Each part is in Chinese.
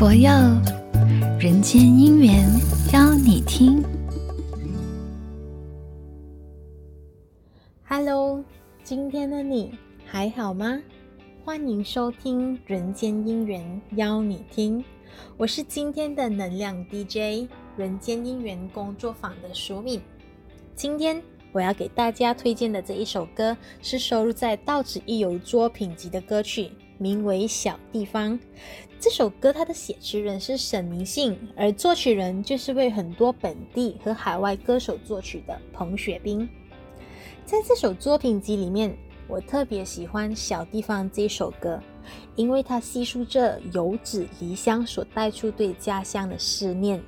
佛佑人间姻缘，邀你听。Hello，今天的你还好吗？欢迎收听《人间姻缘》，邀你听。我是今天的能量 DJ，《人间姻缘》工作坊的淑敏。今天我要给大家推荐的这一首歌，是收录在《道子一游》作品集的歌曲。名为《小地方》这首歌，它的写词人是沈明信，而作曲人就是为很多本地和海外歌手作曲的彭雪冰。在这首作品集里面，我特别喜欢《小地方》这首歌，因为它细述着游子离乡所带出对家乡的思念，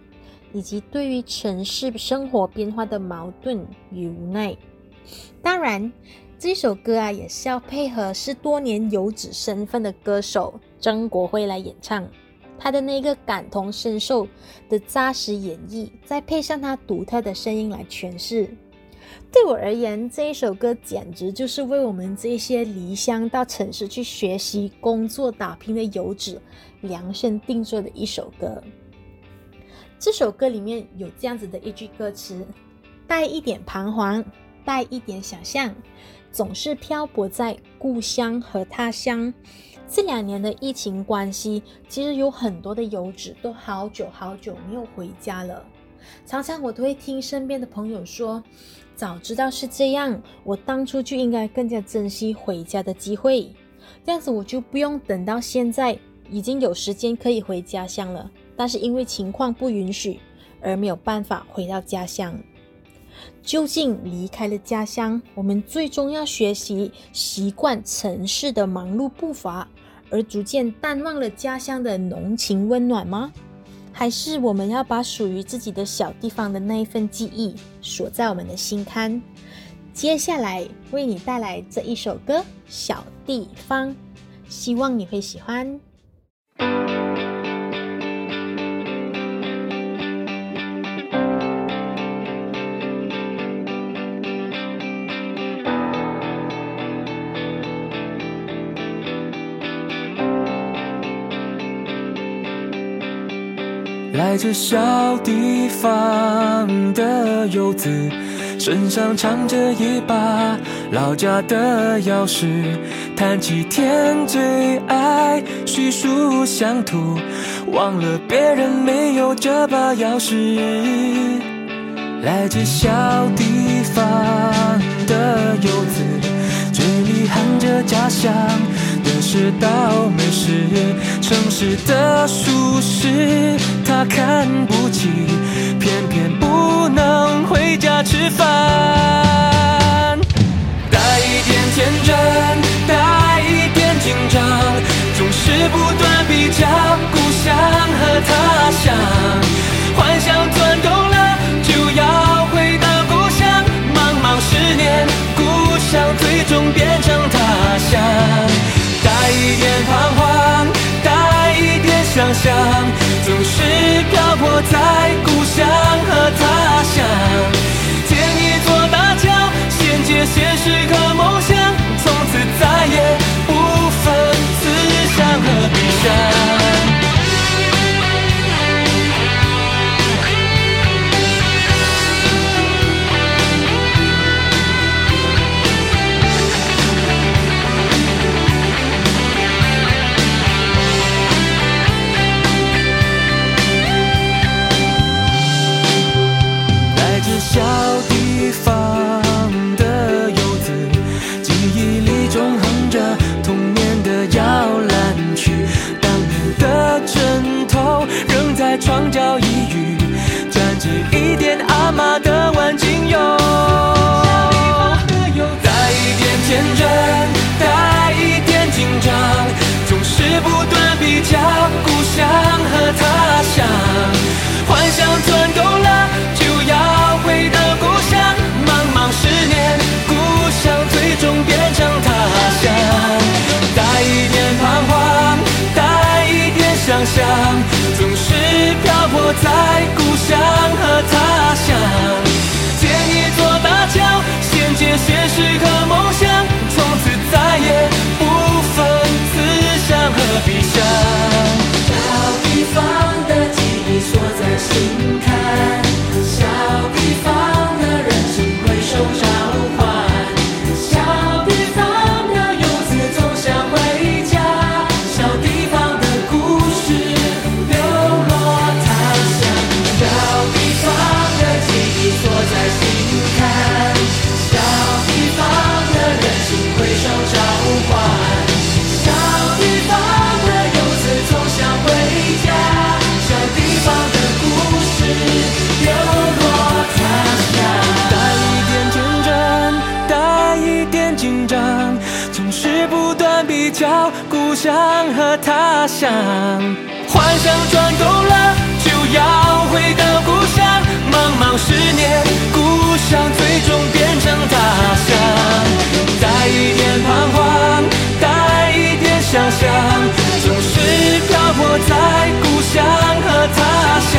以及对于城市生活变化的矛盾与无奈。当然。这首歌啊，也是要配合是多年游子身份的歌手曾国辉来演唱，他的那个感同身受的扎实演绎，再配上他独特的声音来诠释。对我而言，这一首歌简直就是为我们这些离乡到城市去学习、工作、打拼的游子量身定做的一首歌。这首歌里面有这样子的一句歌词，带一点彷徨，带一点想象。总是漂泊在故乡和他乡。这两年的疫情关系，其实有很多的游子都好久好久没有回家了。常常我都会听身边的朋友说：“早知道是这样，我当初就应该更加珍惜回家的机会。这样子我就不用等到现在已经有时间可以回家乡了，但是因为情况不允许而没有办法回到家乡。”究竟离开了家乡，我们最终要学习习惯城市的忙碌步伐，而逐渐淡忘了家乡的浓情温暖吗？还是我们要把属于自己的小地方的那一份记忆锁在我们的心坎？接下来为你带来这一首歌《小地方》，希望你会喜欢。来自小地方的游子，身上藏着一把老家的钥匙，谈起天最爱叙述乡土，忘了别人没有这把钥匙。来自小地方的游子，嘴里喊着家乡。知道美食，城市的舒适他看不起，偏偏不能回家吃饭。想，总是漂泊在故乡和他乡。建一座大桥，衔接现实和在故乡和他乡，建一座大桥，衔接现实想和他乡。幻想赚够了，就要回到故乡。茫茫十年，故乡最终变成他乡。带一点彷徨，带一点想象，总是漂泊在故乡和他乡。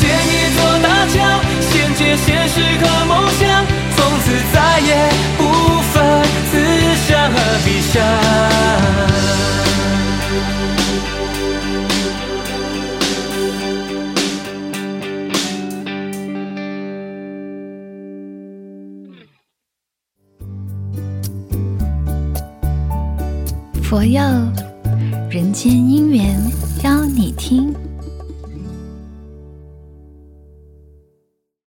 建一座大桥，衔接现实和梦想，从此再也不分思乡和彼乡。佛佑人间姻缘邀你听。